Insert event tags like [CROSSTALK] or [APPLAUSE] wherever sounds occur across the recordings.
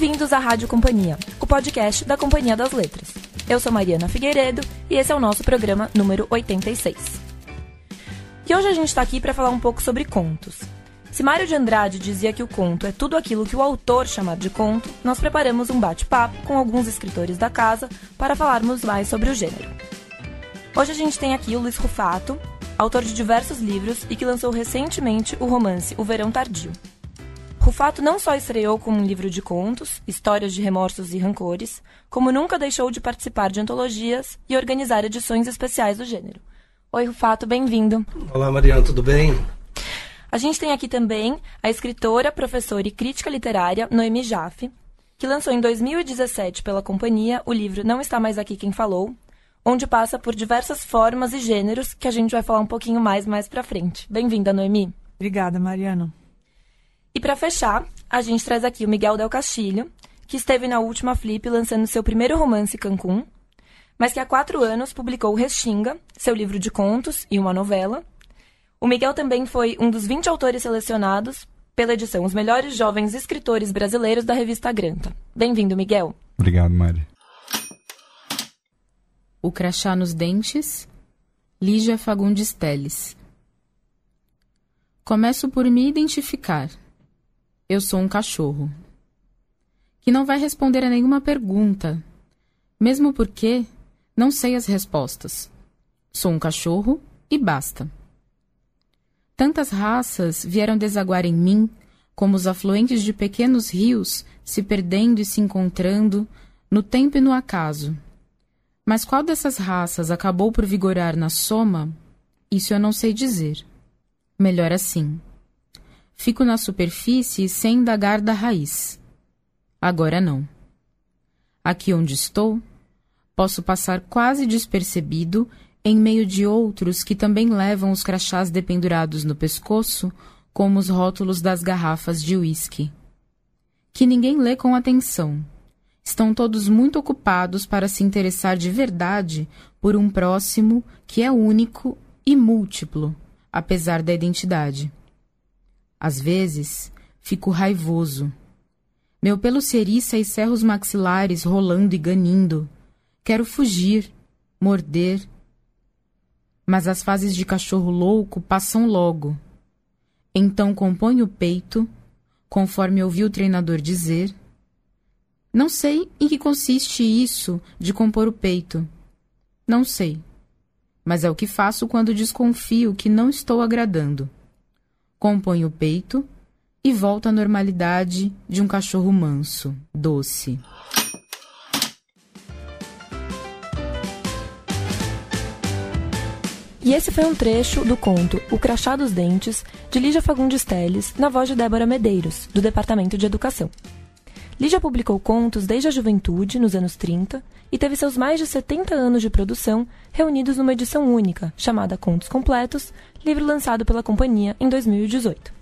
Bem-vindos à Rádio Companhia, o podcast da Companhia das Letras. Eu sou Mariana Figueiredo e esse é o nosso programa número 86. E hoje a gente está aqui para falar um pouco sobre contos. Se Mário de Andrade dizia que o conto é tudo aquilo que o autor chamar de conto, nós preparamos um bate-papo com alguns escritores da casa para falarmos mais sobre o gênero. Hoje a gente tem aqui o Luiz Rufato, autor de diversos livros e que lançou recentemente o romance O Verão Tardio. Rufato não só estreou com um livro de contos, histórias de remorsos e rancores, como nunca deixou de participar de antologias e organizar edições especiais do gênero. Oi, Rufato, bem-vindo. Olá, Mariana, tudo bem? A gente tem aqui também a escritora, professora e crítica literária Noemi Jaffe, que lançou em 2017 pela companhia o livro Não Está Mais Aqui Quem Falou, onde passa por diversas formas e gêneros que a gente vai falar um pouquinho mais mais pra frente. Bem-vinda, Noemi. Obrigada, Mariana. E para fechar, a gente traz aqui o Miguel Del Castilho, que esteve na última Flip lançando seu primeiro romance Cancún, mas que há quatro anos publicou Restinga, seu livro de contos e uma novela. O Miguel também foi um dos 20 autores selecionados pela edição Os Melhores Jovens Escritores Brasileiros da revista Granta. Bem-vindo, Miguel. Obrigado, Mari. O crachá nos dentes, Lígia Fagundes Teles. Começo por me identificar. Eu sou um cachorro. Que não vai responder a nenhuma pergunta, mesmo porque não sei as respostas. Sou um cachorro e basta. Tantas raças vieram desaguar em mim, como os afluentes de pequenos rios se perdendo e se encontrando no tempo e no acaso. Mas qual dessas raças acabou por vigorar na soma? Isso eu não sei dizer. Melhor assim. Fico na superfície sem indagar da raiz. Agora não. Aqui onde estou, posso passar quase despercebido em meio de outros que também levam os crachás dependurados no pescoço, como os rótulos das garrafas de uísque. Que ninguém lê com atenção. Estão todos muito ocupados para se interessar de verdade por um próximo que é único e múltiplo, apesar da identidade. Às vezes, fico raivoso. Meu pelo se eriça e cerra os maxilares rolando e ganindo. Quero fugir, morder. Mas as fases de cachorro louco passam logo. Então componho o peito, conforme ouvi o treinador dizer. Não sei em que consiste isso de compor o peito. Não sei. Mas é o que faço quando desconfio que não estou agradando compõe o peito e volta à normalidade de um cachorro manso, doce. E esse foi um trecho do conto O Crachá dos Dentes, de Lígia Fagundes Teles, na voz de Débora Medeiros, do Departamento de Educação. Lígia publicou contos desde a juventude, nos anos 30, e teve seus mais de 70 anos de produção reunidos numa edição única, chamada Contos Completos, livro lançado pela companhia em 2018.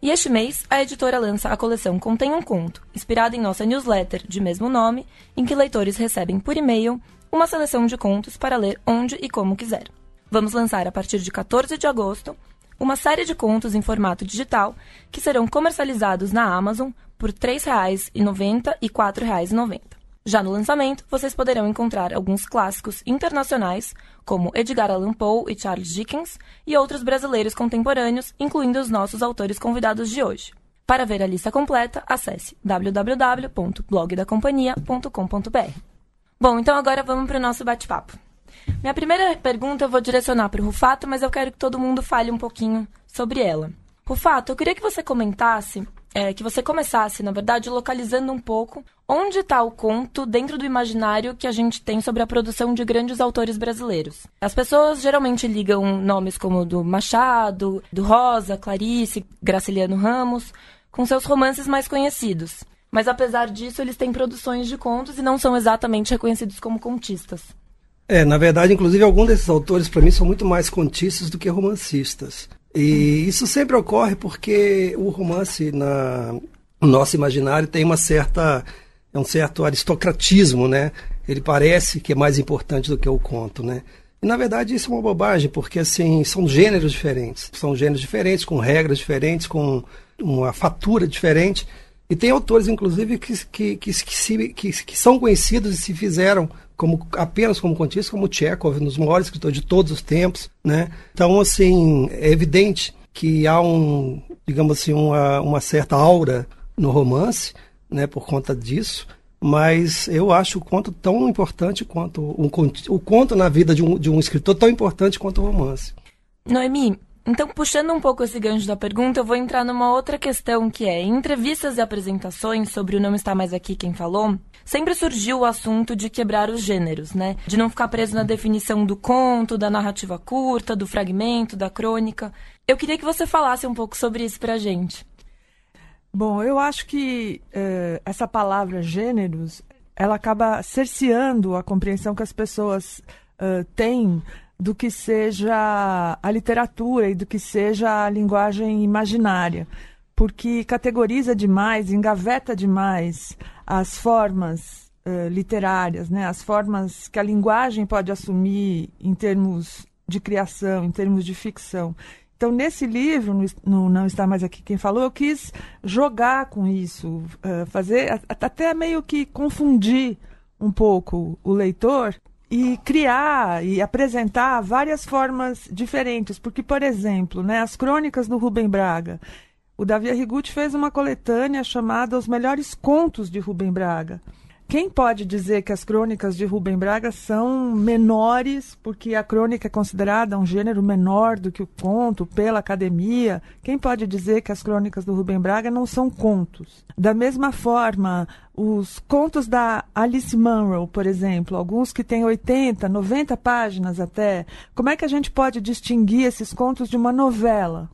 E este mês, a editora lança a coleção Contém um Conto, inspirada em nossa newsletter de mesmo nome, em que leitores recebem por e-mail uma seleção de contos para ler onde e como quiser. Vamos lançar a partir de 14 de agosto uma série de contos em formato digital que serão comercializados na Amazon por R$ 3,90 e R$ 4,90. Já no lançamento, vocês poderão encontrar alguns clássicos internacionais, como Edgar Allan Poe e Charles Dickens, e outros brasileiros contemporâneos, incluindo os nossos autores convidados de hoje. Para ver a lista completa, acesse www.blogdacompanhia.com.br. Bom, então agora vamos para o nosso bate-papo. Minha primeira pergunta eu vou direcionar para o Rufato, mas eu quero que todo mundo fale um pouquinho sobre ela. Rufato, eu queria que você comentasse é, que você começasse, na verdade, localizando um pouco onde está o conto dentro do imaginário que a gente tem sobre a produção de grandes autores brasileiros. As pessoas geralmente ligam nomes como do Machado, do Rosa, Clarice, Graciliano Ramos, com seus romances mais conhecidos. Mas apesar disso, eles têm produções de contos e não são exatamente reconhecidos como contistas. É, na verdade, inclusive, alguns desses autores, para mim, são muito mais contistas do que romancistas. E isso sempre ocorre porque o romance na no nosso imaginário tem uma certa é um certo aristocratismo, né? Ele parece que é mais importante do que o conto, né? E na verdade isso é uma bobagem, porque assim, são gêneros diferentes. São gêneros diferentes, com regras diferentes, com uma fatura diferente. E tem autores, inclusive, que, que, que, que, se, que, que são conhecidos e se fizeram como apenas como contistas, como Chekhov, um dos maiores escritores de todos os tempos, né? Então, assim, é evidente que há um, digamos assim, uma, uma certa aura no romance, né, por conta disso, mas eu acho o conto tão importante quanto um, o conto na vida de um, de um escritor tão importante quanto o romance. Noemi, então, puxando um pouco esse gancho da pergunta, eu vou entrar numa outra questão que é: em entrevistas e apresentações sobre o Não Está Mais Aqui Quem Falou, sempre surgiu o assunto de quebrar os gêneros, né? De não ficar preso na definição do conto, da narrativa curta, do fragmento, da crônica. Eu queria que você falasse um pouco sobre isso pra gente. Bom, eu acho que eh, essa palavra gêneros, ela acaba cerceando a compreensão que as pessoas uh, têm do que seja a literatura e do que seja a linguagem imaginária, porque categoriza demais, engaveta demais as formas uh, literárias, né? as formas que a linguagem pode assumir em termos de criação, em termos de ficção. Então, nesse livro, no, Não Está Mais Aqui Quem Falou, eu quis jogar com isso, uh, fazer, até meio que confundir um pouco o leitor e criar e apresentar várias formas diferentes. Porque, por exemplo, né, as crônicas do Rubem Braga. O Davi Arrigucci fez uma coletânea chamada Os Melhores Contos de Rubem Braga. Quem pode dizer que as crônicas de Rubem Braga são menores, porque a crônica é considerada um gênero menor do que o conto pela academia? Quem pode dizer que as crônicas do Rubem Braga não são contos? Da mesma forma, os contos da Alice Munro, por exemplo, alguns que têm 80, 90 páginas até, como é que a gente pode distinguir esses contos de uma novela?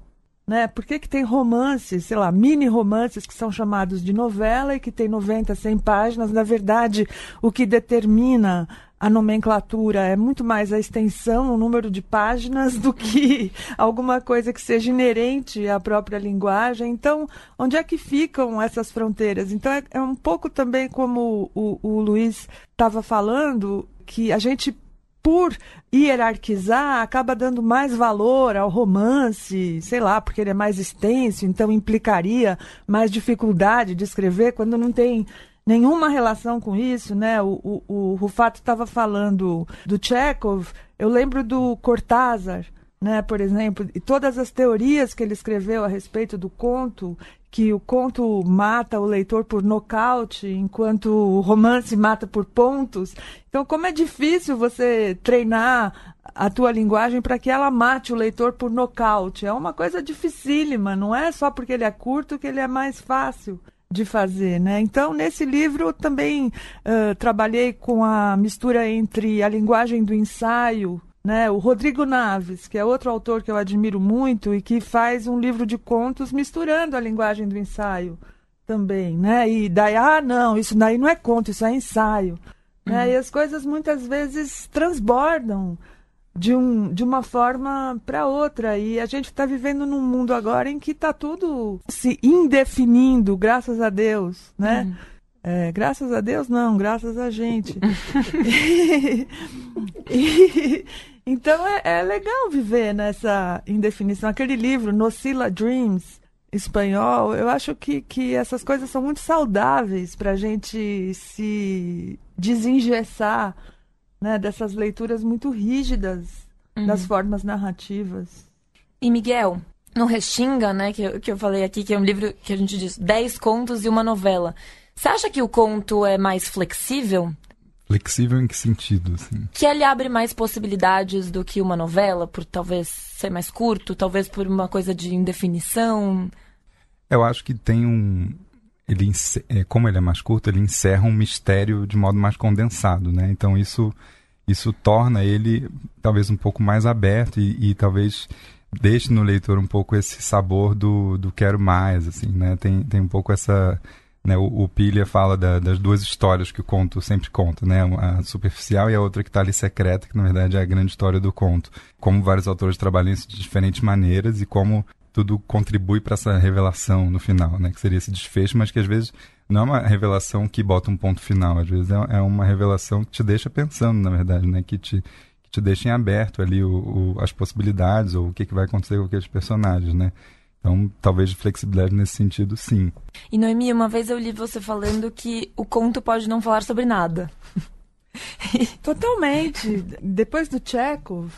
Né? Por que, que tem romances, sei lá, mini romances que são chamados de novela e que tem 90, 100 páginas? Na verdade, o que determina a nomenclatura é muito mais a extensão, o número de páginas, do que [LAUGHS] alguma coisa que seja inerente à própria linguagem. Então, onde é que ficam essas fronteiras? Então, é, é um pouco também como o, o Luiz estava falando, que a gente por hierarquizar, acaba dando mais valor ao romance, sei lá, porque ele é mais extenso, então implicaria mais dificuldade de escrever, quando não tem nenhuma relação com isso, né? O, o, o Rufato estava falando do Chekhov, eu lembro do Cortázar, né, por exemplo, e todas as teorias que ele escreveu a respeito do conto, que o conto mata o leitor por nocaute, enquanto o romance mata por pontos. Então, como é difícil você treinar a tua linguagem para que ela mate o leitor por nocaute. É uma coisa dificílima, não é só porque ele é curto que ele é mais fácil de fazer, né? Então, nesse livro também uh, trabalhei com a mistura entre a linguagem do ensaio né? O Rodrigo Naves, que é outro autor que eu admiro muito e que faz um livro de contos misturando a linguagem do ensaio também, né? E daí, ah, não, isso daí não é conto, isso é ensaio. Né? Uhum. E as coisas muitas vezes transbordam de, um, de uma forma para outra. E a gente está vivendo num mundo agora em que está tudo se indefinindo, graças a Deus, né? Uhum. É, graças a Deus, não, graças a gente. [LAUGHS] [LAUGHS] e, e, então é, é, legal viver nessa indefinição. Aquele livro, Nocila Dreams, espanhol, eu acho que, que essas coisas são muito saudáveis para a gente se desengessar né, dessas leituras muito rígidas uhum. das formas narrativas. E Miguel, no Restinga, né, que eu, que eu falei aqui, que é um livro que a gente diz 10 contos e uma novela. Você acha que o conto é mais flexível? Flexível em que sentido? Assim? Que ele abre mais possibilidades do que uma novela, por talvez ser mais curto, talvez por uma coisa de indefinição. Eu acho que tem um. Ele, é, como ele é mais curto, ele encerra um mistério de modo mais condensado, né? Então isso, isso torna ele talvez um pouco mais aberto e, e talvez deixe no leitor um pouco esse sabor do, do quero mais, assim, né? Tem, tem um pouco essa né, o, o Pilha fala da, das duas histórias que o conto sempre conta, né? A superficial e a outra que está ali secreta, que na verdade é a grande história do conto. Como vários autores trabalham isso de diferentes maneiras e como tudo contribui para essa revelação no final, né? Que seria esse desfecho, mas que às vezes não é uma revelação que bota um ponto final, às vezes é, é uma revelação que te deixa pensando, na verdade, né? Que te, que te deixa em aberto ali o, o, as possibilidades ou o que, que vai acontecer com aqueles personagens, né? Então, talvez flexibilidade nesse sentido, sim. E Noemi, uma vez eu li você falando que o conto pode não falar sobre nada. [LAUGHS] Totalmente. Depois do Chekhov,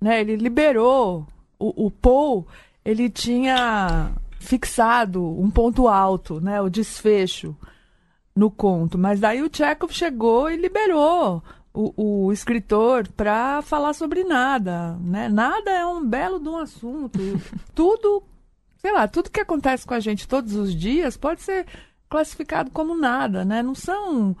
né, ele liberou o, o Paul, ele tinha fixado um ponto alto, né, o desfecho no conto. Mas daí o Chekhov chegou e liberou o, o escritor para falar sobre nada, né? Nada é um belo de um assunto. [LAUGHS] Tudo sei lá, tudo que acontece com a gente todos os dias pode ser classificado como nada, né? Não são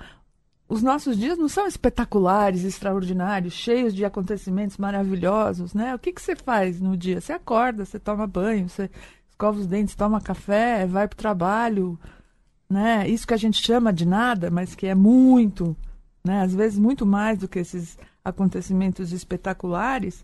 os nossos dias não são espetaculares, extraordinários, cheios de acontecimentos maravilhosos, né? O que que você faz no dia? Você acorda, você toma banho, você escova os dentes, toma café, vai para o trabalho, né? Isso que a gente chama de nada, mas que é muito, né? Às vezes muito mais do que esses acontecimentos espetaculares.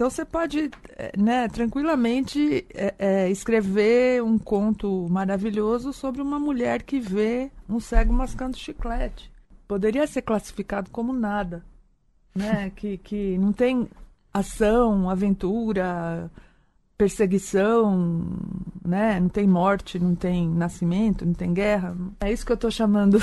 Então você pode, eh, né, tranquilamente é, é, escrever um conto maravilhoso sobre uma mulher que vê um cego mascando chiclete. Poderia ser classificado como nada, né? que, que não tem ação, aventura, perseguição, né? Não tem morte, não tem nascimento, não tem guerra. É isso que eu estou chamando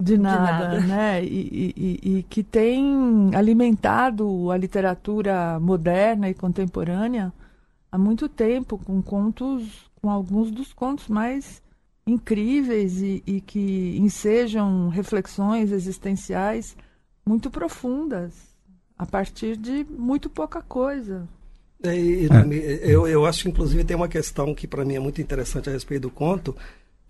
de nada, de nada. né? E, e, e, que tem alimentado a literatura moderna e contemporânea há muito tempo, com contos, com alguns dos contos mais incríveis e, e que ensejam reflexões existenciais muito profundas, a partir de muito pouca coisa. É, é. eu, eu acho que, inclusive, tem uma questão que para mim é muito interessante a respeito do conto,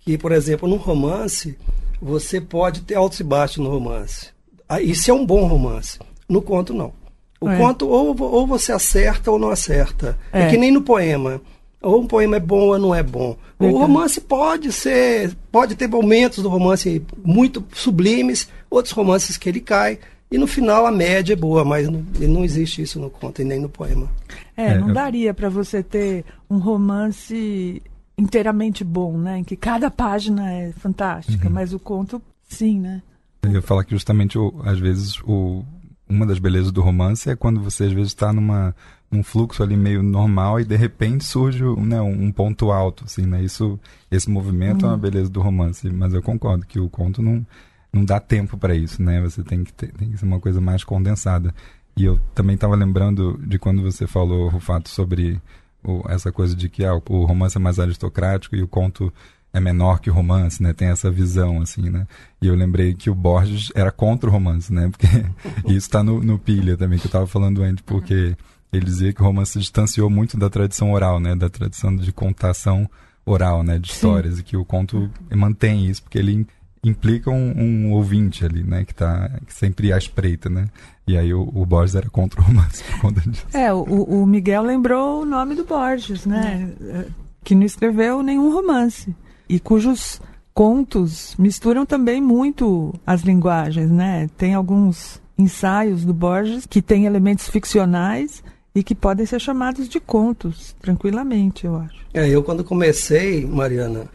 que, por exemplo, num romance, você pode ter altos e baixos no romance. Ah, isso é um bom romance. No conto, não. O é. conto, ou, ou você acerta ou não acerta. É. é que nem no poema. Ou um poema é bom ou não é bom. O romance pode ser, pode ter momentos do romance muito sublimes, outros romances que ele cai, e no final a média é boa, mas não, não existe isso no conto e nem no poema. É, é não daria para você ter um romance inteiramente bom, né? Em que cada página é fantástica, uhum. mas o conto, sim, né? Eu ia falar que justamente, o, às vezes, o, uma das belezas do romance é quando você, às vezes, está numa num fluxo ali meio normal e de repente surge né, um ponto alto, assim, né? Isso, esse movimento uhum. é uma uhum. beleza do romance, mas eu concordo que o conto não, não dá tempo para isso, né? Você tem que, ter, tem que ser uma coisa mais condensada. E eu também estava lembrando de quando você falou, Rufato, sobre o, essa coisa de que ah, o romance é mais aristocrático e o conto é menor que o romance, né? Tem essa visão, assim, né? E eu lembrei que o Borges era contra o romance, né? Porque [LAUGHS] isso está no, no Pilha também, que eu estava falando antes, porque ele dizia que o romance se distanciou muito da tradição oral, né? Da tradição de contação oral, né? De histórias, Sim. e que o conto mantém isso, porque ele implica um, um, ouvinte ali, né? Que tá sempre à espreita, né? E aí o, o, Borges era contra o romance por conta disso. É, o, o Miguel lembrou o nome do Borges, né? É. Que não escreveu nenhum romance. E cujos contos misturam também muito as linguagens, né? Tem alguns ensaios do Borges que têm elementos ficcionais e que podem ser chamados de contos, tranquilamente, eu acho. É, eu quando comecei, Mariana,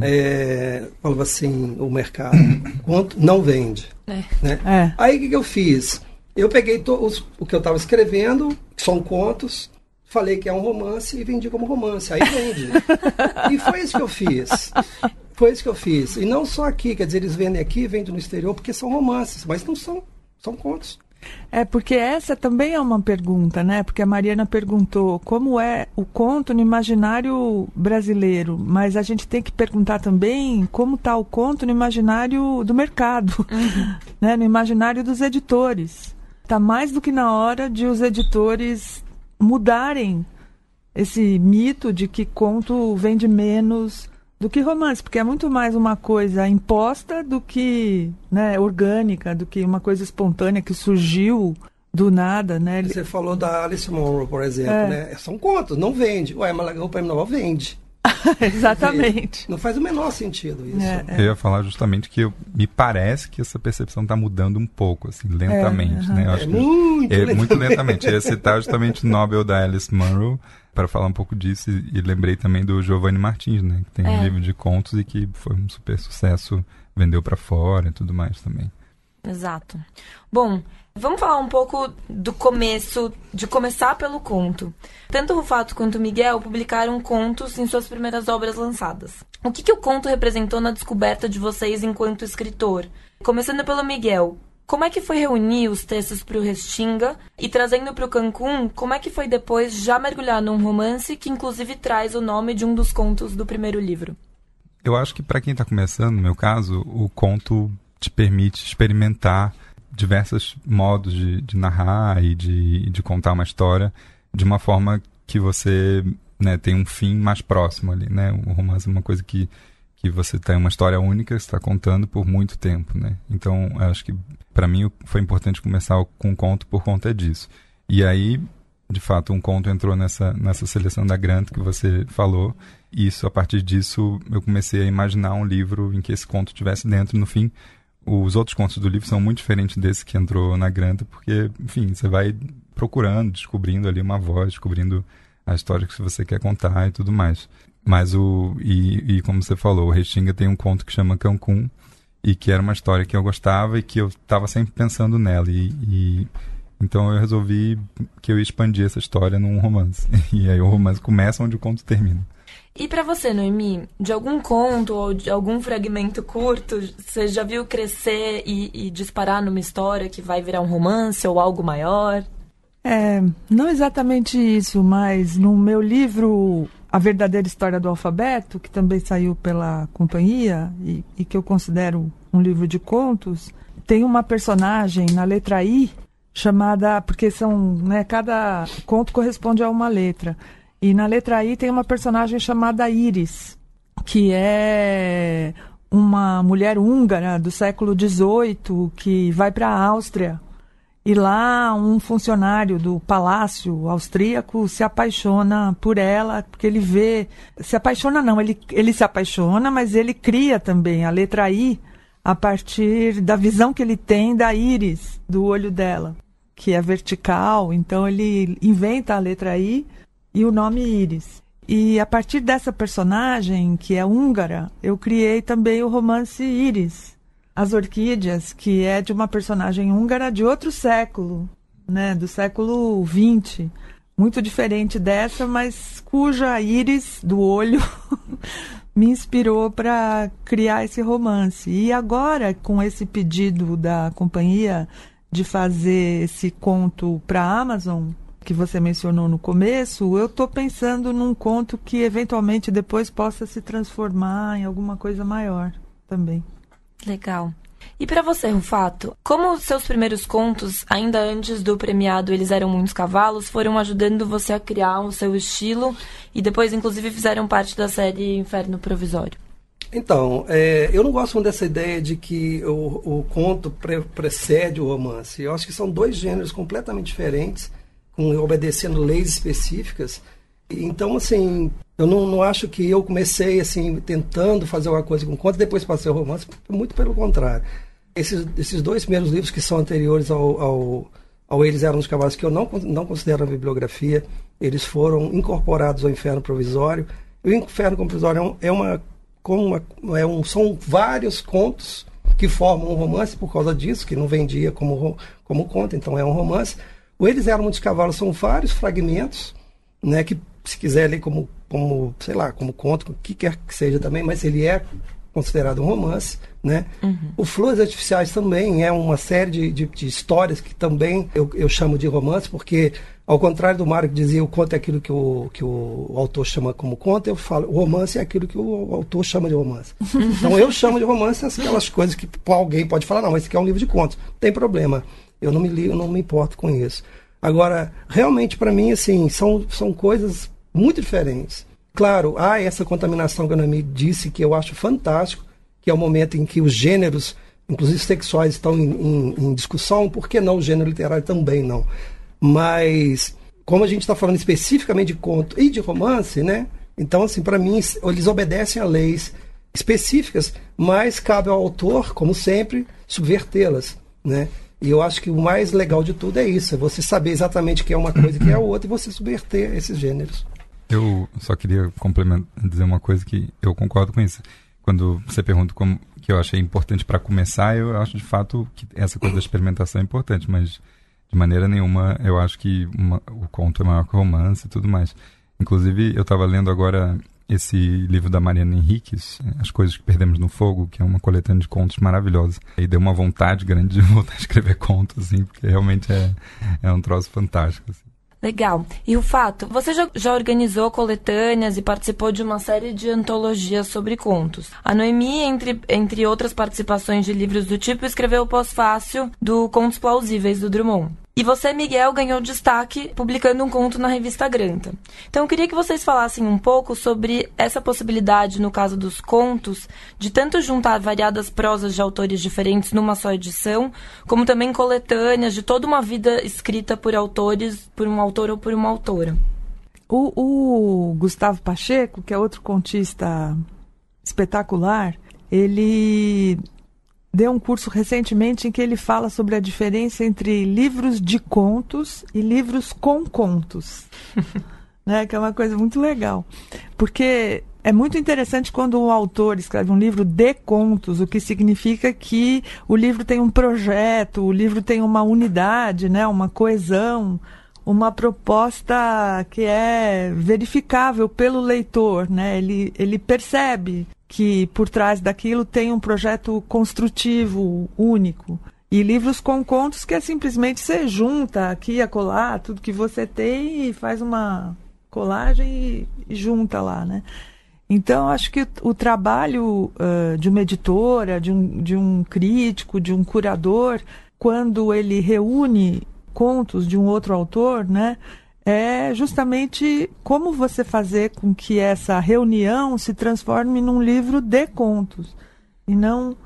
é, falava assim, o mercado, quanto não vende. É. Né? É. Aí o que, que, eu fiz? Eu peguei os, o que eu estava escrevendo, que são contos, falei que é um romance e vendi como romance. Aí vende. e foi isso que eu fiz. Foi isso que eu fiz. E não só aqui, quer dizer, eles vendem aqui, vendem no exterior, porque são romances, mas não são, são contos. É, porque essa também é uma pergunta, né? Porque a Mariana perguntou como é o conto no imaginário brasileiro, mas a gente tem que perguntar também como está o conto no imaginário do mercado, uhum. [LAUGHS] né? no imaginário dos editores. Está mais do que na hora de os editores mudarem esse mito de que conto vende menos do que romance, porque é muito mais uma coisa imposta do que né, orgânica, do que uma coisa espontânea que surgiu do nada, né? Você falou da Alice Monroe, por exemplo, é. né? São contos, não vende. Ué, mas o Prêmio Nobel vende. [LAUGHS] Exatamente. Não faz o menor sentido isso. É, é. Eu ia falar justamente que eu, me parece que essa percepção está mudando um pouco, assim, lentamente. É, né? Eu acho é muito, é, lentamente. muito lentamente. Eu ia citar justamente o Nobel da Alice Munro para falar um pouco disso e, e, lembrei também do Giovanni Martins, né? Que tem um é. livro de contos e que foi um super sucesso, vendeu para fora e tudo mais também. Exato. Bom, vamos falar um pouco do começo, de começar pelo conto. Tanto o Rufato quanto o Miguel publicaram contos em suas primeiras obras lançadas. O que, que o conto representou na descoberta de vocês enquanto escritor? Começando pelo Miguel, como é que foi reunir os textos para o Restinga e trazendo para o Cancún, como é que foi depois já mergulhar num romance que inclusive traz o nome de um dos contos do primeiro livro? Eu acho que para quem está começando, no meu caso, o conto te permite experimentar diversos modos de, de narrar e de, de, contar uma história de uma forma que você né, tem um fim mais próximo ali, né? O romance é uma coisa que, que você tem uma história única, está contando por muito tempo, né? Então, acho que para mim foi importante começar com um conto por conta disso. E aí, de fato, um conto entrou nessa, nessa seleção da Grant que você falou. E isso, a partir disso, eu comecei a imaginar um livro em que esse conto tivesse dentro. No fim, os outros contos do livro são muito diferentes desse que entrou na Granta, porque, enfim, você vai procurando, descobrindo ali uma voz, descobrindo a história que você quer contar e tudo mais. Mas o. E, e como você falou, o Restinga tem um conto que chama Cancún, e que era uma história que eu gostava e que eu estava sempre pensando nela. E, e, então eu resolvi que eu ia expandir essa história num romance. [LAUGHS] E aí o romance começa onde o conto termina. E para você, Noemi, de algum conto ou de algum fragmento curto, você já viu crescer e, e disparar numa história que vai virar um romance ou algo maior? É, não exatamente isso, mas no meu livro A Verdadeira História do Alfabeto, que também saiu pela companhia e, e que eu considero um livro de contos, tem uma personagem na letra I chamada, porque são, né, cada conto corresponde a uma letra. E na letra I tem uma personagem chamada Iris, que é uma mulher húngara do século XVIII que vai para a Áustria. E lá um funcionário do palácio austríaco se apaixona por ela, porque ele vê. Se apaixona, não, ele, ele se apaixona, mas ele cria também a letra I a partir da visão que ele tem da íris, do olho dela, que é vertical. Então ele inventa a letra I e o nome Iris. E a partir dessa personagem, que é húngara, eu criei também o romance Iris, As Orquídeas, que é de uma personagem húngara de outro século, né, do século XX. Muito diferente dessa, mas cuja íris do olho [LAUGHS] me inspirou para criar esse romance. E agora, com esse pedido da companhia de fazer esse conto para a Amazon, que você mencionou no começo, eu estou pensando num conto que eventualmente depois possa se transformar em alguma coisa maior também. Legal. E para você, Rufato, como seus primeiros contos, ainda antes do premiado Eles Eram Muitos Cavalos, foram ajudando você a criar o seu estilo e depois, inclusive, fizeram parte da série Inferno Provisório? Então, é, eu não gosto muito dessa ideia de que o, o conto pre precede o romance. Eu acho que são dois gêneros completamente diferentes com, obedecendo leis específicas. Então, assim, eu não, não acho que eu comecei assim tentando fazer uma coisa com conta e depois passei o romance, muito pelo contrário. Esses, esses dois primeiros livros que são anteriores ao, ao, ao Eles Eram os Cavalos, que eu não, não considero a bibliografia, eles foram incorporados ao Inferno Provisório. O Inferno Provisório é, uma, como uma, é um, são vários contos que formam um romance por causa disso, que não vendia como, como conto, então é um romance. O Eles Eram Muitos Cavalos são vários fragmentos, né, que se quiser ler como, como, sei lá, como conto, o que quer que seja também, mas ele é considerado um romance, né? Uhum. O Flores Artificiais também é uma série de, de, de, histórias que também eu, eu chamo de romance, porque ao contrário do Mário que dizia o conto é aquilo que o, que o autor chama como conto, eu falo o romance é aquilo que o autor chama de romance. [LAUGHS] então eu chamo de romance aquelas coisas que alguém pode falar, não, esse aqui é um livro de contos, não tem problema. Eu não me ligo, não me importo com isso. Agora, realmente para mim assim, são são coisas muito diferentes. Claro, há essa contaminação que a Nami disse que eu acho fantástico, que é o momento em que os gêneros, inclusive sexuais, estão em, em, em discussão, por que não o gênero literário também não? Mas, como a gente está falando especificamente de conto e de romance, né? Então, assim, para mim, eles obedecem a leis específicas, mas cabe ao autor, como sempre, subvertê-las, né? E eu acho que o mais legal de tudo é isso, é você saber exatamente o que é uma coisa e o que é a outra e você subverter esses gêneros. Eu só queria complementar, dizer uma coisa que eu concordo com isso. quando você pergunta como que eu achei importante para começar, eu acho de fato que essa coisa da experimentação é importante, mas de maneira nenhuma eu acho que uma, o conto é maior que o romance e tudo mais. Inclusive, eu estava lendo agora esse livro da Mariana Henriques, As Coisas que Perdemos no Fogo, que é uma coletânea de contos maravilhosa. E deu uma vontade grande de [LAUGHS] voltar a escrever contos, assim, porque realmente é, é um troço fantástico. Assim. Legal. E o fato, você já, já, organizou coletâneas e participou de uma série de antologias sobre contos. A Noemi, entre, entre outras participações de livros do tipo, escreveu o pós-fácil do Contos Plausíveis do Drummond. E você, Miguel, ganhou destaque publicando um conto na revista Granta. Então eu queria que vocês falassem um pouco sobre essa possibilidade, no caso dos contos, de tanto juntar variadas prosas de autores diferentes numa só edição, como também coletâneas de toda uma vida escrita por autores, por um autor ou por uma autora. O, o Gustavo Pacheco, que é outro contista espetacular, ele deu um curso recentemente em que ele fala sobre a diferença entre livros de contos e livros com contos. [LAUGHS] né? Que é uma coisa muito legal. Porque é muito interessante quando um autor escreve um livro de contos, o que significa que o livro tem um projeto, o livro tem uma unidade, né? uma coesão, uma proposta que é verificável pelo leitor. Né? Ele, ele percebe que por trás daquilo tem um projeto construtivo único. E livros com contos que é simplesmente você junta aqui e acolá tudo que você tem e faz uma colagem e, junta lá, né? Então, acho que o, o trabalho uh, de uma editora, de um, de um crítico, de um curador, quando ele reúne contos de um outro autor, né? É justamente como você fazer com que essa reunião se transforme num livro de contos e não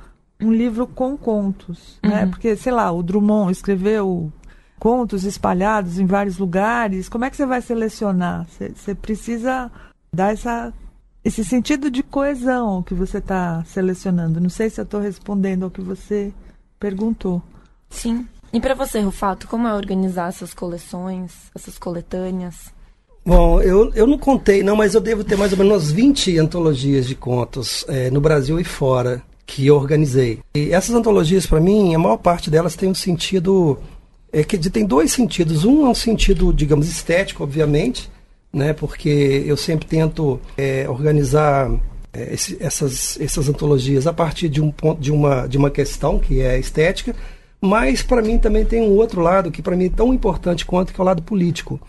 um livro com contos, né? uhum. né? Porque sei lá, o Drummond escreveu contos espalhados em vários lugares. Como é que você vai selecionar? Você, você precisa dar essa esse sentido de coesão que você está selecionando. Não sei se eu estou respondendo ao que você perguntou. Sim. E para você, Rufato, como é organizar essas coleções, essas coletâneas? Bom, eu, eu não contei, não, mas eu devo ter mais ou menos 20 antologias de contos é, no Brasil e fora que eu organizei. E essas antologias, para mim, a maior parte delas tem um sentido. É, que tem dois sentidos. Um é um sentido, digamos, estético, obviamente, né, porque eu sempre tento é, organizar é, esse, essas, essas antologias a partir de, um ponto, de, uma, de uma questão que é estética mas para mim também tem um outro lado que para mim é tão importante quanto que é o lado político.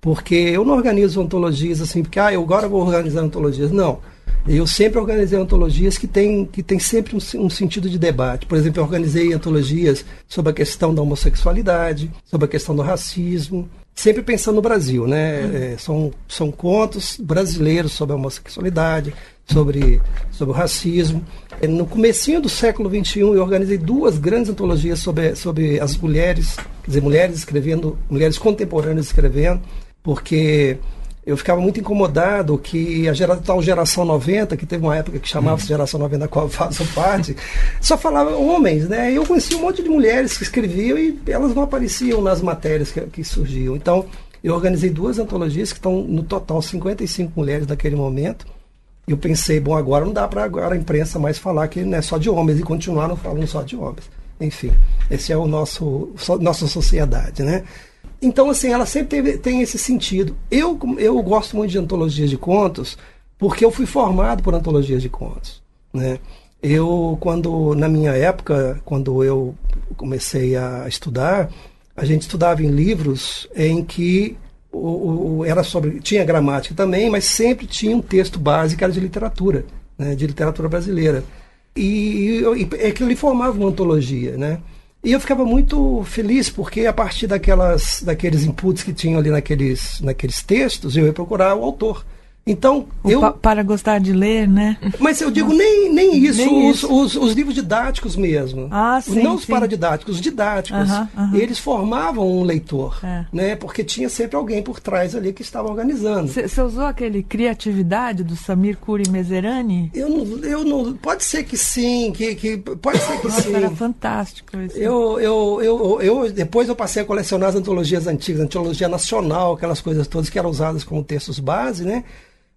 Porque eu não organizo antologias assim, porque ah, eu agora vou organizar antologias. Não. Eu sempre organizei antologias que têm que tem sempre um, um, sentido de debate. Por exemplo, eu organizei antologias sobre a questão da homossexualidade, sobre a questão do racismo, sempre pensando no Brasil, né? Uhum. É, são, são contos brasileiros sobre a homossexualidade, sobre, sobre o racismo. É, no comecinho do século XXI, eu organizei duas grandes antologias sobre, sobre as mulheres, quer dizer, mulheres escrevendo, mulheres contemporâneas escrevendo, porque eu ficava muito incomodado que a tal geração 90, que teve uma época que chamava-se geração 90, da qual eu faço [LAUGHS] parte, só falava homens, né? Eu conhecia um monte de mulheres que escreviam e elas não apareciam nas matérias que, que surgiam. Então, eu organizei duas antologias que estão no total 55 mulheres naquele momento. Eu pensei, bom, agora não dá para agora a imprensa mais falar que não é só de homens e continuar não falando só de homens. Enfim, esse é o nosso nossa sociedade, né? Então, assim, ela sempre teve, tem esse sentido. Eu, eu gosto muito de antologias de contos porque eu fui formado por antologias de contos, né? Eu, quando, na minha época, quando eu comecei a estudar, a gente estudava em livros em que o, o, era sobre tinha gramática também, mas sempre tinha um texto básico era de literatura, né, de literatura brasileira. E, e, e aquilo lhe formava uma antologia, né? E eu ficava muito feliz porque a partir daquelas, daqueles inputs que tinham ali naqueles, naqueles textos, eu ia procurar o autor. Então, o eu. Pa para gostar de ler, né? Mas eu digo nem, nem isso, nem os, isso. Os, os, livros didáticos mesmo. Ah, sim. Não os paradidáticos, os didáticos. Uh -huh, uh -huh. Eles formavam um leitor, é. né? Porque tinha sempre alguém por trás ali que estava organizando. Você usou aquele criatividade do Samir Kuri Meserani? Eu não, eu não. Pode ser que sim, que, que pode ser que Nossa, sim. Era fantástico isso. Eu, eu, eu, eu, depois eu passei a colecionar as antologias antigas, antologia nacional, aquelas coisas todas que eram usadas como textos base, né?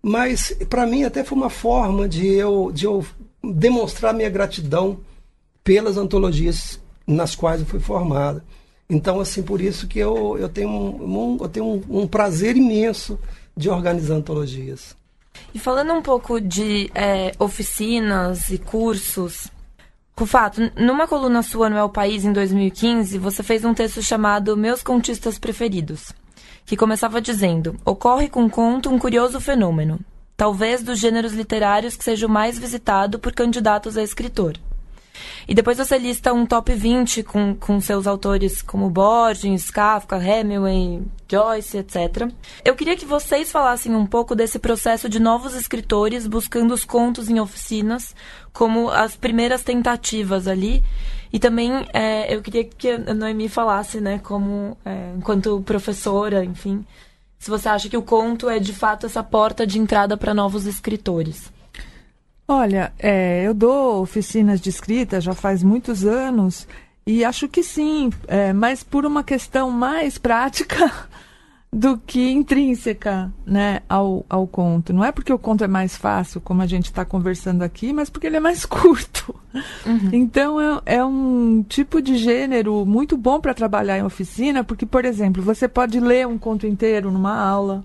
Mas para mim até foi uma forma de eu, de eu demonstrar minha gratidão pelas antologias nas quais eu fui formado. Então, assim, por isso que eu, eu tenho, um, um eu tenho um, um prazer imenso de organizar antologias. E falando um pouco de é, oficinas e cursos, Rufato, numa coluna sua no El País em 2015, você fez um texto chamado Meus Contistas Preferidos, que começava dizendo: Ocorre com o conto um curioso fenômeno, talvez dos gêneros literários que seja o mais visitado por candidatos a escritor. E depois você lista um top 20 com, com seus autores como Borges, Kafka, Hemingway, Joyce, etc. Eu queria que vocês falassem um pouco desse processo de novos escritores buscando os contos em oficinas, como as primeiras tentativas ali. E também é, eu queria que a Noemi falasse, né, como é, enquanto professora, enfim, se você acha que o conto é de fato essa porta de entrada para novos escritores. Olha, é, eu dou oficinas de escrita já faz muitos anos e acho que sim, é, mas por uma questão mais prática [LAUGHS] do que intrínseca né, ao, ao conto. Não é porque o conto é mais fácil, como a gente está conversando aqui, mas porque ele é mais [LAUGHS] curto. Uhum. Então é, é um tipo de gênero muito bom para trabalhar em oficina, porque, por exemplo, você pode ler um conto inteiro numa aula,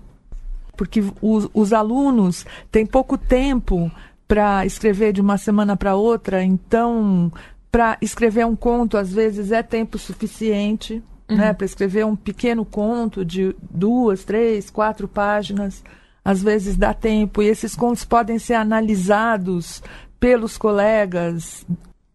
porque os, os alunos têm pouco tempo para escrever de uma semana para outra, então para escrever um conto às vezes é tempo suficiente, uhum. né? Para escrever um pequeno conto de duas, três, quatro páginas, às vezes dá tempo e esses contos podem ser analisados pelos colegas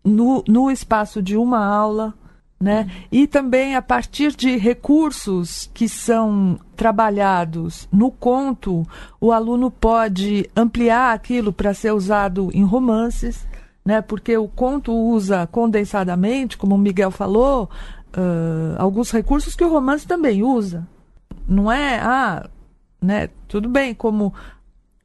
no, no espaço de uma aula né? E também a partir de recursos que são trabalhados no conto, o aluno pode ampliar aquilo para ser usado em romances, né? Porque o conto usa condensadamente, como o Miguel falou, uh, alguns recursos que o romance também usa. Não é, ah, né? Tudo bem, como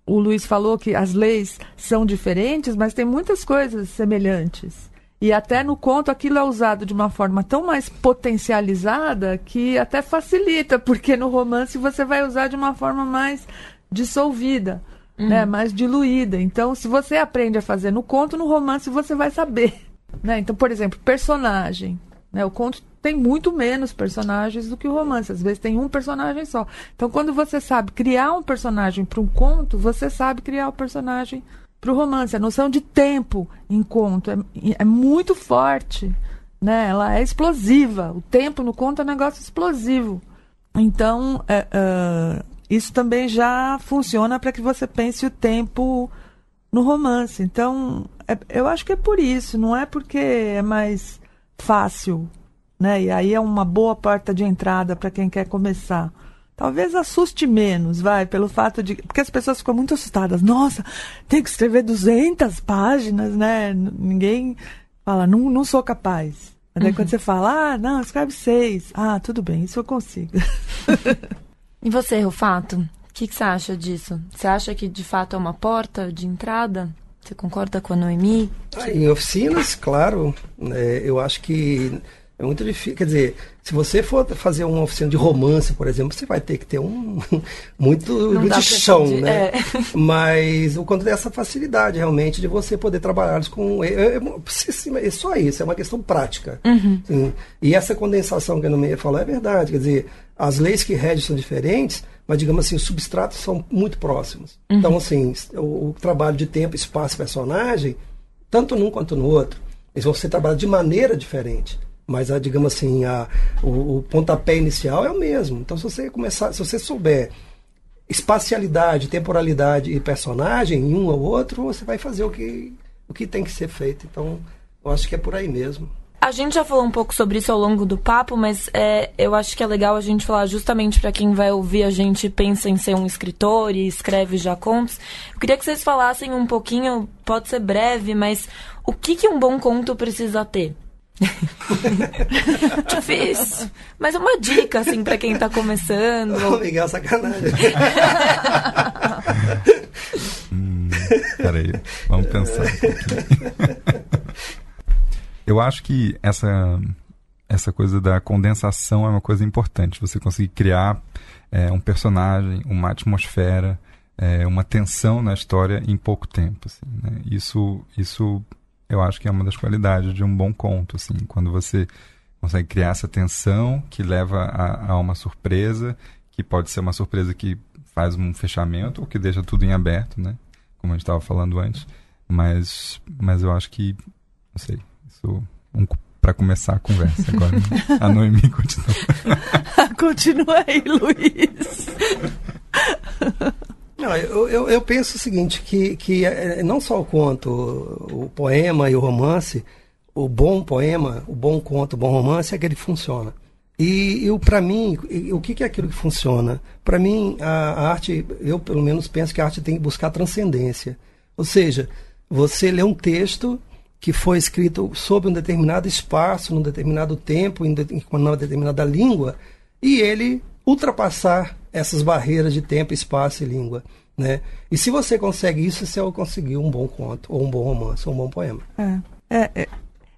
o Luiz falou que as leis são diferentes, mas tem muitas coisas semelhantes. E até no conto aquilo é usado de uma forma tão mais potencializada que até facilita, porque no romance você vai usar de uma forma mais dissolvida, uhum. né, mais diluída. Então, se você aprende a fazer no conto, no romance você vai saber. Né? Então, por exemplo, personagem. Né? O conto tem muito menos personagens do que o romance. Às vezes tem um personagem só. Então, quando você sabe criar um personagem para um conto, você sabe criar o um personagem para o romance. A noção de tempo em conto é, é, muito forte, né? Ela é explosiva. O tempo no conto é um negócio explosivo. Então, é, é, isso também já funciona para que você pense o tempo no romance. Então, é, eu acho que é por isso, não é porque é mais fácil, né? E aí é uma boa porta de entrada para quem quer começar talvez assuste menos, vai, pelo fato de. Porque as pessoas ficam muito assustadas. Nossa, tem que escrever 200 páginas, né? Ninguém fala, não, não sou capaz. Mas uhum. quando você fala, ah, não, escreve seis. Ah, tudo bem, isso eu consigo. [LAUGHS] e você, Rufato? O que, que você acha disso? Você acha que de fato é uma porta de entrada? Você concorda com a Noemi? Ah, em oficinas, claro. É, eu acho que é muito difícil. Quer dizer, se você for fazer uma oficina de romance, por exemplo, você vai ter que ter um [LAUGHS] muito, de chão, né? É. [LAUGHS] Mas o quanto dessa facilidade realmente de você poder trabalhar com. É, é, é, só isso, é uma questão prática. Uhum. E essa condensação que a Nomeia falou é verdade. Quer dizer, as leis que regem são diferentes, mas digamos assim, os substratos são muito próximos. Uhum. Então, assim, o, o trabalho de tempo, espaço, personagem, tanto num quanto no outro, eles vão ser trabalhados de maneira diferente mas a, digamos assim, a, o, o, pontapé inicial é o mesmo. Então, se você começar, se você souber espacialidade, temporalidade e personagem em um ou outro, você vai fazer o que, o que tem que ser feito. Então, eu acho que é por aí mesmo. A gente já falou um pouco sobre isso ao longo do papo, mas é, eu acho que é legal a gente falar justamente para quem vai ouvir a gente pensa em ser um escritor e escreve já contos. Eu queria que vocês falassem um pouquinho, pode ser breve, mas o que, que um bom conto precisa ter? [LAUGHS] Difícil. Mas uma dica, assim, para quem tá começando. Ô, Miguel, sacanagem. hum, peraí, vamos pensar um. [LAUGHS] Eu acho que essa, essa coisa da condensação é uma coisa importante. Você conseguir criar é, um personagem, uma atmosfera, é, uma tensão na história em pouco tempo. Assim, né? Isso, isso eu acho que é uma das qualidades de um bom conto, assim, quando você consegue criar essa tensão que leva a, a uma surpresa, que pode ser uma surpresa que faz um fechamento ou que deixa tudo em aberto, né? Como a gente estava falando antes. Mas, mas eu acho que, não sei, isso um, para começar a conversa agora. A Noemi continua. [LAUGHS] continua aí, Luiz. Não, eu, eu, eu, penso o seguinte, que, que é, não só o conto, o poema e o romance, o bom poema, o bom conto, o bom romance é que ele funciona. E, e para mim, o que, que é aquilo que funciona? Para mim, a, a, arte, eu pelo menos penso que a arte tem que buscar transcendência. Ou seja, você lê um texto que foi escrito sobre um determinado espaço, num determinado tempo, em, uma determinada língua, e ele ultrapassar essas barreiras de tempo, espaço e língua. Né? E se você consegue isso, você conseguiu um bom conto, ou um bom romance, ou um bom poema. É, é, é.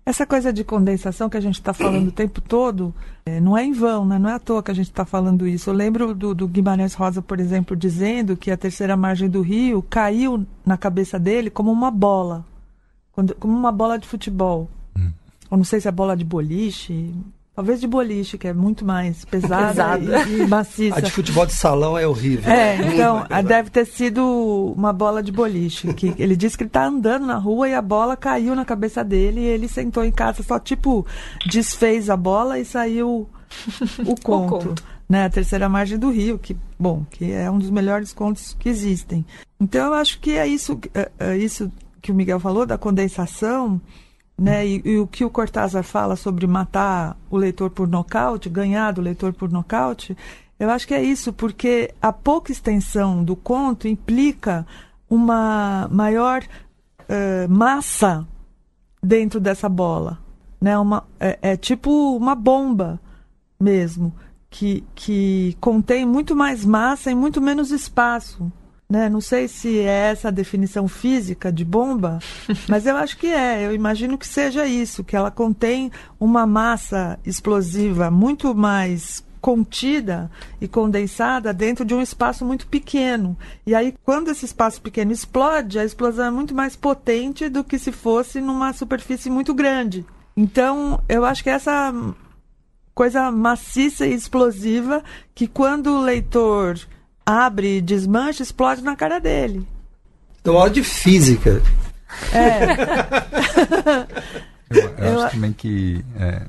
Essa coisa de condensação que a gente está falando o [CLEARS THROAT] tempo todo, é, não é em vão, né? não é à toa que a gente está falando isso. Eu lembro do, do, Guimarães Rosa, por exemplo, dizendo que a terceira margem do rio caiu na cabeça dele como uma bola, quando, como uma bola de futebol. Hum. Ou não sei se é bola de boliche, Talvez de boliche, que é muito mais pesada e, e, [LAUGHS] maciça. A de futebol de salão é horrível. É, então deve ter sido uma bola de boliche. Que ele disse que ele está andando na rua e a bola caiu na cabeça dele e ele sentou em casa, só tipo desfez a bola e saiu o [LAUGHS] conto. o conto. Né, a terceira margem do rio, que bom, que é um dos melhores contos que existem. Então eu acho que é isso, é, é isso que o Miguel falou da condensação né? E, e, o que o Cortázar fala sobre matar o leitor por nocaute, ganhar do leitor por nocaute, eu acho que é isso, porque a pouca extensão do conto implica uma maior uh, massa dentro dessa bola. Né? Uma, é, é tipo uma bomba mesmo, que, que contém muito mais massa e muito menos espaço. Né? Não sei se é essa a definição física de bomba, [LAUGHS] mas eu acho que é. Eu imagino que seja isso, que ela contém uma massa explosiva muito mais contida e condensada dentro de um espaço muito pequeno. E aí, quando esse espaço pequeno explode, a explosão é muito mais potente do que se fosse numa superfície muito grande. Então, eu acho que essa coisa maciça e explosiva que quando o leitor abre, desmancha, explode na cara dele. Então, aula de física. É. [LAUGHS] eu, [LAUGHS] eu, eu, acho também que. É,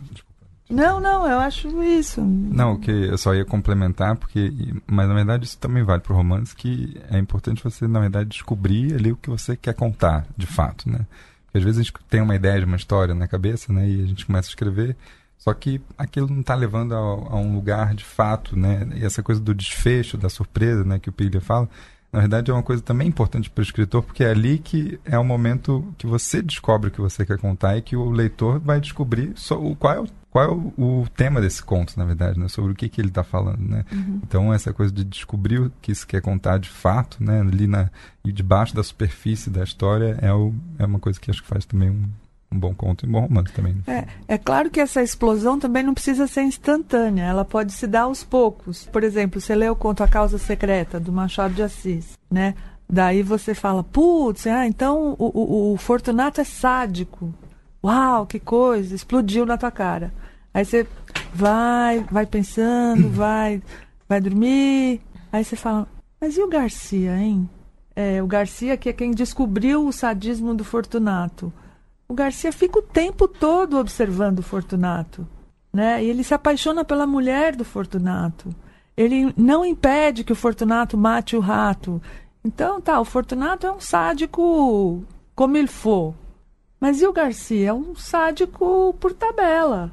não, não, eu acho isso. Não, que eu só ia complementar, porque. Mas na verdade isso também vale para o romance, que é importante você, na verdade, descobrir ali o que você quer contar, de fato, né? Porque às vezes a gente tem uma ideia de uma história na cabeça, né? E a gente começa a escrever só que aquilo não está levando a, a, um lugar de fato, né? E essa coisa do desfecho, da surpresa, né, que o Piglia fala, na verdade é uma coisa também importante para o escritor, porque é ali que é o momento que você descobre o que você quer contar e que o leitor vai descobrir o, qual é o qual é o, o, tema desse conto, na verdade, né? Sobre o que, que ele está falando, né? Uhum. Então, essa coisa de descobrir o que isso quer contar de fato, né? Ali na, e debaixo da superfície da história é, o, é uma coisa que acho que faz também um, um bom conto e um bom romance também. É, é claro que essa explosão também não precisa ser instantânea, ela pode se dar aos poucos. Por exemplo, você lê o conto A Causa Secreta, do Machado de Assis, né? Daí você fala, putz, ah, então o, o, o Fortunato é sádico. Uau, que coisa, explodiu na tua cara. Aí você vai, vai pensando, [COUGHS] vai, vai dormir. Aí você fala, mas e o Garcia, hein? É, o Garcia que é quem descobriu o sadismo do Fortunato o Garcia fica o tempo todo observando o Fortunato. Né? E ele se apaixona pela mulher do Fortunato. Ele não impede que o Fortunato mate o rato. Então, tá, o Fortunato é um sádico como ele for. Mas e o Garcia? É um sádico por tabela.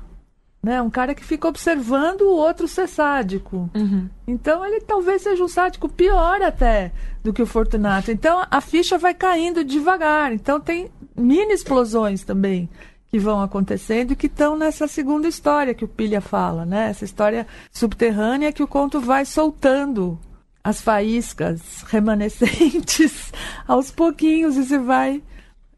Né? Um cara que fica observando o outro ser sádico. Uhum. Então ele talvez seja um sádico pior até do que o Fortunato. Então a ficha vai caindo devagar. Então tem mini explosões também que vão acontecendo e que estão nessa segunda história que o Pilha fala, né? Essa história subterrânea que o conto vai soltando as faíscas remanescentes [LAUGHS] aos pouquinhos e você vai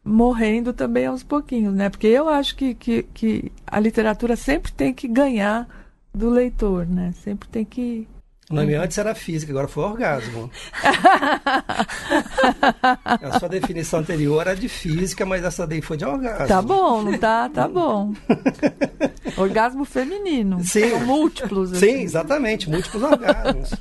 morrendo também aos pouquinhos, né? Porque eu acho que, que, que a literatura sempre tem que ganhar do leitor, né? Sempre tem que O nome antes era física, agora foi orgasmo. [LAUGHS] a sua definição anterior era de física, mas essa daí foi de orgasmo. Tá bom, não tá? Tá bom. [LAUGHS] orgasmo feminino. Sim. São múltiplos. Sim, assim. exatamente, múltiplos orgasmos.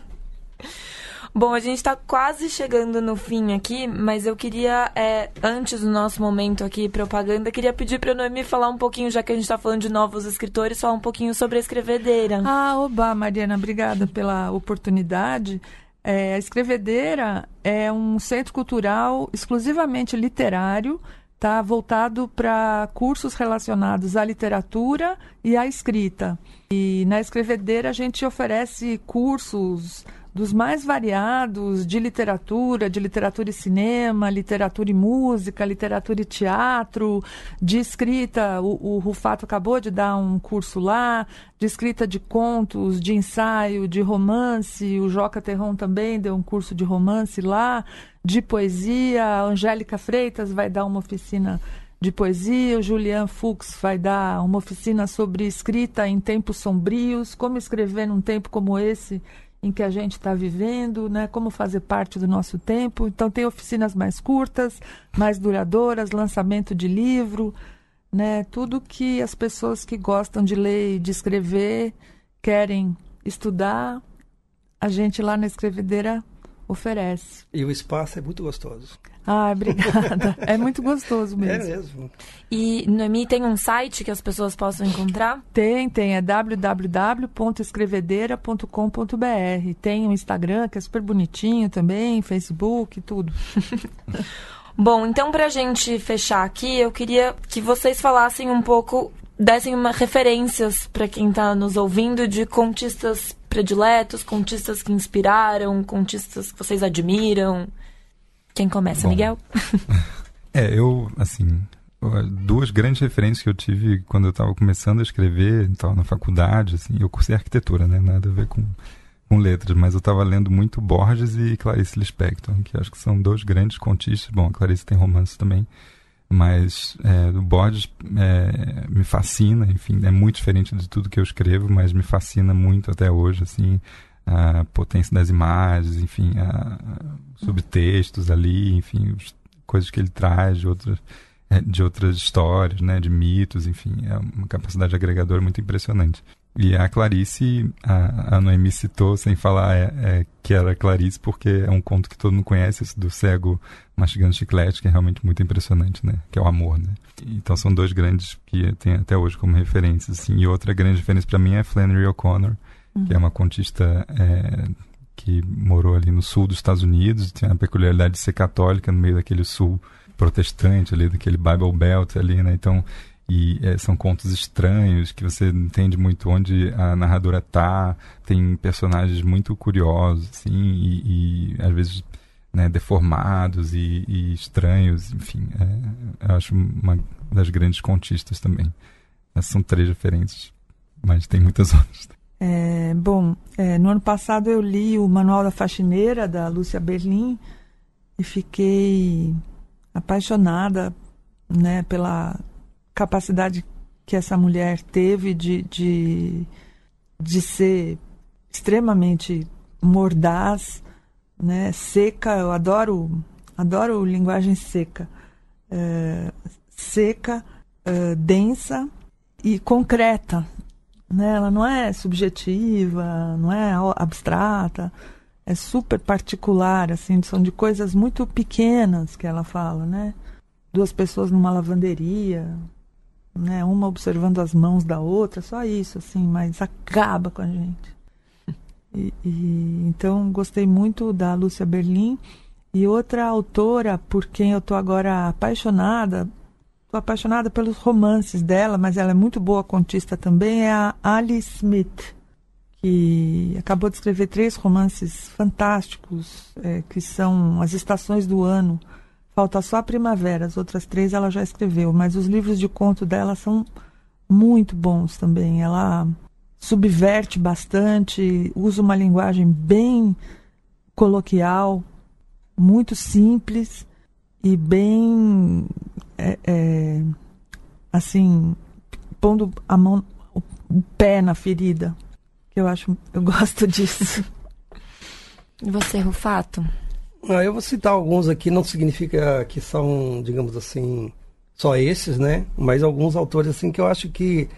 Bom, a gente está quase chegando no fim aqui, mas eu queria, é, antes do nosso momento aqui, propaganda, queria pedir para a Noemi falar um pouquinho, já que a gente está falando de novos escritores, falar um pouquinho sobre a escrevedeira. Ah, oba, Mariana, obrigada pela oportunidade. É, a Escrevedeira é um centro cultural exclusivamente literário, tá voltado para cursos relacionados à literatura e à escrita. E na Escrevedeira a gente oferece cursos dos mais variados de literatura, de literatura e cinema, literatura e música, literatura e teatro, de escrita. O, o Rufato acabou de dar um curso lá, de escrita de contos, de ensaio, de romance. O Joca Terron também deu um curso de romance lá, de poesia. A Angélica Freitas vai dar uma oficina de poesia, o Julian Fuchs vai dar uma oficina sobre escrita em tempos sombrios, como escrever num tempo como esse em que a gente está vivendo, né? Como fazer parte do nosso tempo. Então tem oficinas mais curtas, mais duradouras, lançamento de livro, né? Tudo que as pessoas que gostam de ler e de escrever querem estudar, a gente lá na escrevedeira oferece. E o espaço é muito gostoso. Ah, obrigada. [LAUGHS] é muito gostoso mesmo. É mesmo. E, Noemi, tem um site que as pessoas possam encontrar? Tem, tem. É www.escrevedeira.com.br. Tem um Instagram que é super bonitinho também, Facebook, tudo. [LAUGHS] Bom, então pra gente fechar aqui, eu queria que vocês falassem um pouco, dessem uma referências para quem está nos ouvindo de contistas prediletos, contistas que inspiraram, contistas que vocês admiram. Quem começa, Bom. Miguel? [LAUGHS] É, eu, assim, duas grandes referências que eu tive quando eu estava começando a escrever, então, na faculdade, assim, eu cursei arquitetura, né, nada a ver com, com letras, mas eu estava lendo muito Borges e Clarice Lispector, que acho que são dois grandes contistas. Bom, a Clarice tem romance também, mas é, o Borges é, me fascina, enfim, é muito diferente de tudo que eu escrevo, mas me fascina muito até hoje, assim, a potência das imagens, enfim, a, a subtextos ali, enfim, os, coisas que ele traz de outras é, de outras histórias, né, de mitos, enfim, é uma capacidade agregadora muito impressionante. E a Clarice, a, a Noemi citou, sem falar é, é, que era Clarice, porque é um conto que todo mundo conhece, esse do cego mastigando chiclete, que é realmente muito impressionante, né? Que é o amor, né? Então são dois grandes que tem até hoje como referências, assim. E outra grande referência para mim é Flannery O'Connor, uhum. que é uma contista é, que morou ali no sul dos Estados Unidos, tinha a peculiaridade de ser católica no meio daquele sul protestante ali, daquele Bible Belt ali, né? Então e é, são contos estranhos que você não entende muito onde a narradora tá tem personagens muito curiosos assim e, e às vezes né, deformados e, e, estranhos enfim é, eu acho uma das grandes contistas também essas são três referências mas tem muitas [LAUGHS] outras é, bom é, no ano passado eu li o Manual da Faxineira da Lúcia Berlim e fiquei apaixonada né pela capacidade que essa mulher teve de, de, de ser extremamente mordaz, né, seca. Eu adoro, adoro linguagem seca, é, seca, é, densa e concreta. Né? Ela não é subjetiva, não é abstrata, é super particular, assim, são de coisas muito pequenas que ela fala, né? Duas pessoas numa lavanderia, né? Uma observando as mãos da outra, só isso, assim, mas acaba com a gente. E, e, então gostei muito da Lúcia Berlim e outra autora por quem eu estou agora apaixonada, apaixonada pelos romances dela, mas ela é muito boa contista também, é a Alice Smith, que acabou de escrever três romances fantásticos, é, que são As Estações do Ano, Falta só a primavera, as outras três ela já escreveu, mas os livros de conto dela são muito bons também. Ela subverte bastante, usa uma linguagem bem coloquial, muito simples e bem é, é, assim pondo a mão o, o pé na ferida que eu acho eu gosto [LAUGHS] disso E você, Rufato? Ah, eu vou citar alguns aqui, não significa que são, digamos assim, só esses, né? Mas alguns autores assim que eu acho que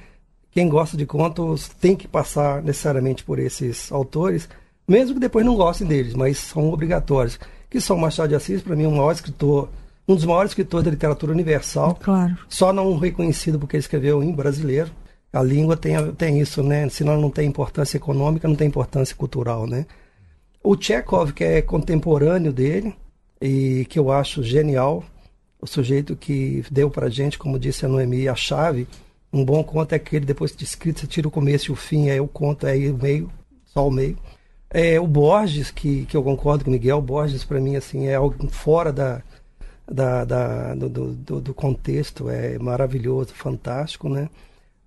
quem gosta de contos tem que passar necessariamente por esses autores, mesmo que depois não gostem deles, mas são obrigatórios. Que são Machado de Assis, para mim, um maior escritor, um dos maiores escritores da literatura universal. Claro. Só não reconhecido porque ele escreveu em brasileiro. A língua tem, tem isso, né? Senão não tem importância econômica, não tem importância cultural, né? O Chekhov, que é contemporâneo dele e que eu acho genial, o sujeito que deu pra gente, como disse a Noemi, a chave. Um bom conto é aquele, depois de escrito, você tira o começo e o fim, aí o conto é aí o meio, só o meio. É, o Borges, que, que eu concordo com o Miguel, Borges para mim assim é algo fora da, da, da do, do, do, contexto, é maravilhoso, fantástico, né?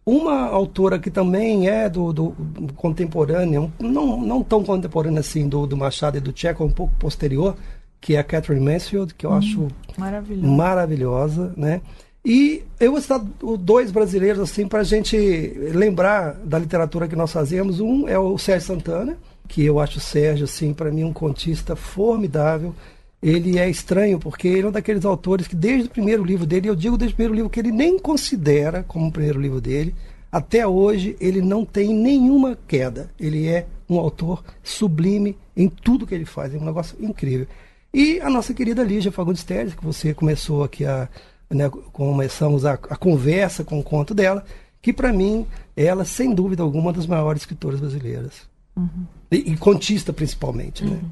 Uma autora que também é do, do, contemporâneo, não, não tão contemporânea assim do, do Machado e do Tcheco, um pouco posterior, que é a Catherine Mansfield, que eu hum, acho maravilhosa. maravilhosa, né? E eu vou citar dois brasileiros assim para a gente lembrar da literatura que nós fazemos. Um é o Sérgio Santana, que eu acho o Sérgio assim para mim um contista formidável. Ele é estranho porque ele é um daqueles autores que desde o primeiro livro dele, eu digo desde o primeiro livro que ele nem considera como o primeiro livro dele, até hoje ele não tem nenhuma queda. Ele é um autor sublime em tudo que ele faz, é um negócio incrível. E a nossa querida Lígia Fagundes Teles, que você começou aqui a. Né, começamos a, a conversa com o conto dela, que para mim, ela, sem dúvida alguma, uma das maiores escritoras brasileiras. Uhum. E, e, contista, principalmente, né? uhum. né?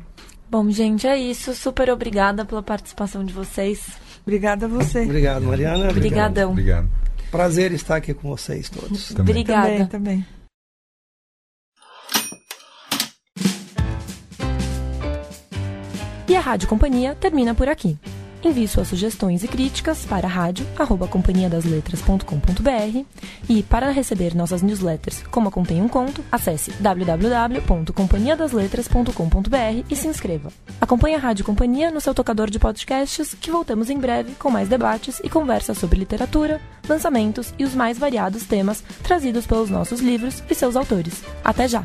Bom, gente, é isso. Super obrigada pela participação de vocês. Obrigada a você. Obrigado, Mariana. Obrigadão. Obrigado. Prazer estar aqui com vocês todos. Também. Obrigada. Também, também. E a Rádio Companhia termina por aqui. Envie suas sugestões e críticas para rádio@companhiadasletras.com.br e para receber nossas newsletters Como Contém um Conto, acesse www.companhiadasletras.com.br e se inscreva. Acompanhe a Rádio Companhia no seu tocador de podcasts que voltamos em breve com mais debates e conversas sobre literatura, lançamentos e os mais variados temas trazidos pelos nossos livros e seus autores. Até já!